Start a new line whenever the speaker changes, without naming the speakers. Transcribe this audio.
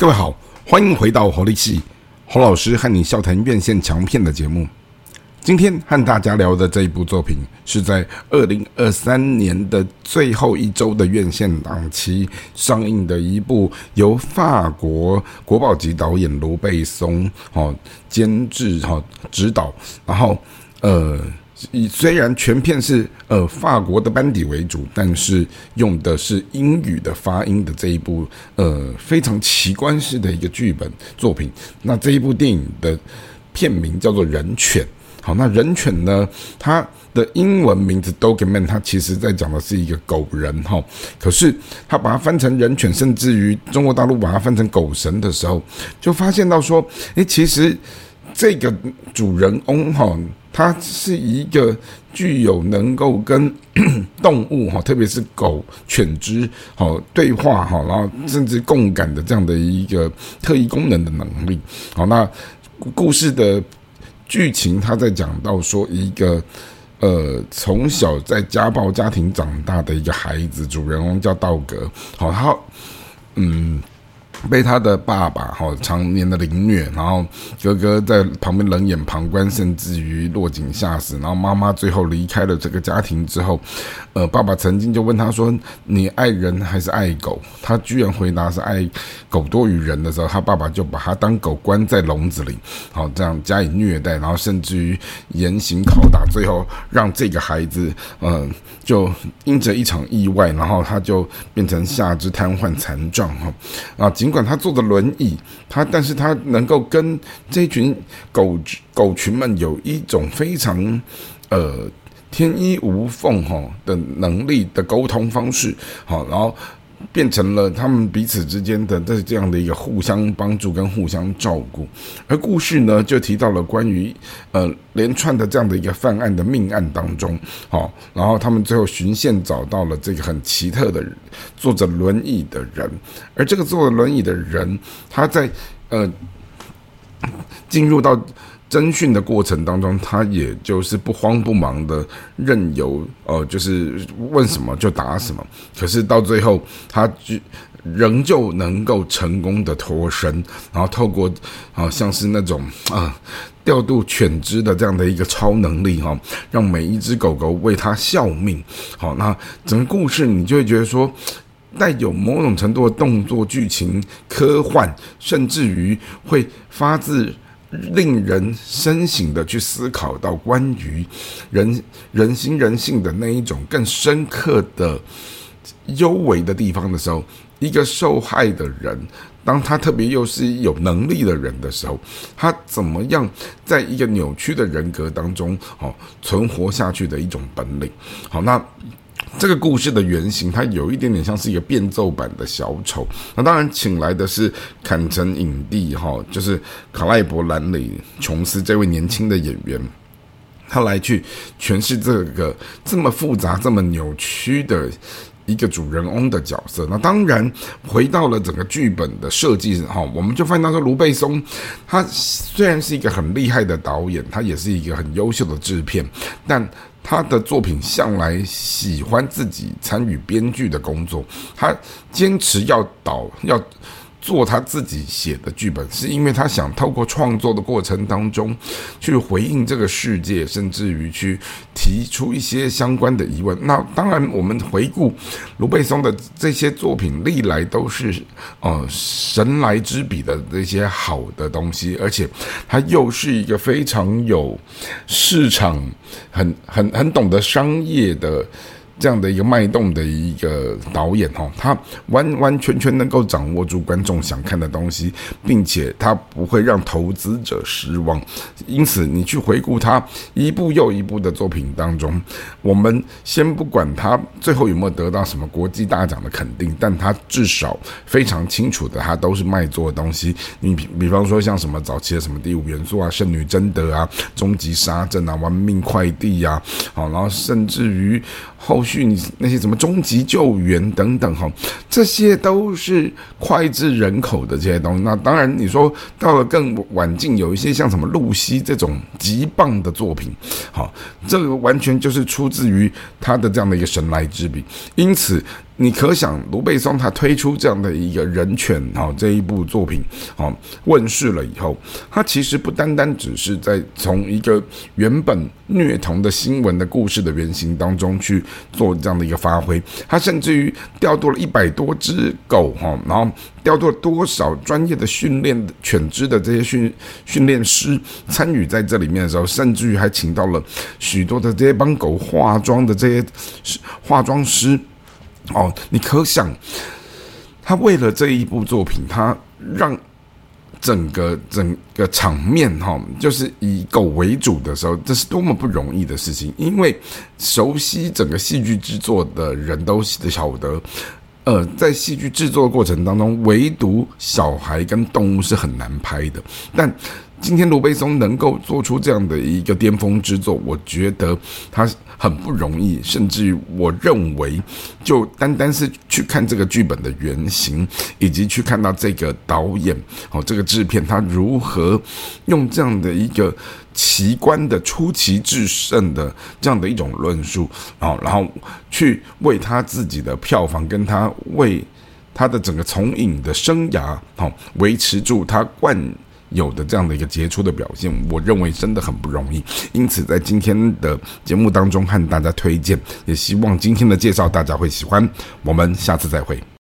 各位好，欢迎回到活力系侯老师和你笑谈院线强片的节目。今天和大家聊的这一部作品，是在二零二三年的最后一周的院线档期上映的一部由法国国宝级导演卢贝松哦监制哈指导，然后呃。以虽然全片是呃法国的班底为主，但是用的是英语的发音的这一部呃非常奇观式的一个剧本作品。那这一部电影的片名叫做《人犬》。好，那人犬呢？它的英文名字 Dogman，它其实在讲的是一个狗人哈。可是它把它翻成人犬，甚至于中国大陆把它翻成狗神的时候，就发现到说，诶，其实这个主人翁哈。它是一个具有能够跟 动物哈，特别是狗犬只好对话哈，然后甚至共感的这样的一个特异功能的能力。好，那故事的剧情，他在讲到说一个呃从小在家暴家庭长大的一个孩子，主人翁叫道格。好，他嗯。被他的爸爸哈常年的凌虐，然后哥哥在旁边冷眼旁观，甚至于落井下石。然后妈妈最后离开了这个家庭之后，呃，爸爸曾经就问他说：“你爱人还是爱狗？”他居然回答是爱狗多于人的时候，他爸爸就把他当狗关在笼子里，好这样加以虐待，然后甚至于严刑拷打，最后让这个孩子嗯就因着一场意外，然后他就变成下肢瘫痪残障哈啊今。尽管他坐着轮椅，他但是他能够跟这群狗狗群们有一种非常呃天衣无缝哈的能力的沟通方式，好，然后。变成了他们彼此之间的这这样的一个互相帮助跟互相照顾，而故事呢就提到了关于呃连串的这样的一个犯案的命案当中，好，然后他们最后循线找到了这个很奇特的坐着轮椅的人，而这个坐着轮椅的人，他在呃进入到。侦讯的过程当中，他也就是不慌不忙的任由，呃，就是问什么就答什么。可是到最后，他就仍旧能够成功的脱身，然后透过啊，像是那种啊调度犬只的这样的一个超能力哈，让每一只狗狗为他效命。好，那整个故事你就会觉得说，带有某种程度的动作剧情、科幻，甚至于会发自。令人深省的去思考到关于人人心人性的那一种更深刻的幽微的地方的时候，一个受害的人，当他特别又是有能力的人的时候，他怎么样在一个扭曲的人格当中，哦，存活下去的一种本领。好，那。这个故事的原型，它有一点点像是一个变奏版的小丑。那当然，请来的是坎城影帝哈，就是卡莱伯兰里琼斯这位年轻的演员，他来去诠释这个这么复杂、这么扭曲的一个主人翁的角色。那当然，回到了整个剧本的设计哈，我们就发现到说，卢贝松他虽然是一个很厉害的导演，他也是一个很优秀的制片，但。他的作品向来喜欢自己参与编剧的工作，他坚持要导要。做他自己写的剧本，是因为他想透过创作的过程当中，去回应这个世界，甚至于去提出一些相关的疑问。那当然，我们回顾卢贝松的这些作品，历来都是呃神来之笔的这些好的东西，而且他又是一个非常有市场、很很很懂得商业的。这样的一个脉动的一个导演哦，他完完全全能够掌握住观众想看的东西，并且他不会让投资者失望。因此，你去回顾他一部又一部的作品当中，我们先不管他最后有没有得到什么国际大奖的肯定，但他至少非常清楚的，他都是卖座的东西。你比比方说像什么早期的什么第五元素啊、圣女贞德啊、终极杀阵啊、玩命快递呀，好，然后甚至于后。续你那些什么终极救援等等哈，这些都是脍炙人口的这些东西。那当然，你说到了更晚近，有一些像什么露西这种极棒的作品，好，这个完全就是出自于他的这样的一个神来之笔。因此，你可想卢贝松他推出这样的一个人权哈这一部作品哦问世了以后，他其实不单单只是在从一个原本虐童的新闻的故事的原型当中去做这样的一个发挥，他甚至于调度了一百多只狗哈，然后调度了多少专业的训练犬只的这些训训练师参与在这里面的时候，甚至于还请到了许多的这些帮狗化妆的这些化妆师。哦，你可想，他为了这一部作品，他让整个整个场面哈，就是以狗为主的时候，这是多么不容易的事情。因为熟悉整个戏剧制作的人都晓得，呃，在戏剧制作过程当中，唯独小孩跟动物是很难拍的。但今天卢贝松能够做出这样的一个巅峰之作，我觉得他。很不容易，甚至于我认为，就单单是去看这个剧本的原型，以及去看到这个导演哦，这个制片他如何用这样的一个奇观的出奇制胜的这样的一种论述哦，然后去为他自己的票房跟他为他的整个从影的生涯哦维持住他冠。有的这样的一个杰出的表现，我认为真的很不容易。因此，在今天的节目当中和大家推荐，也希望今天的介绍大家会喜欢。我们下次再会。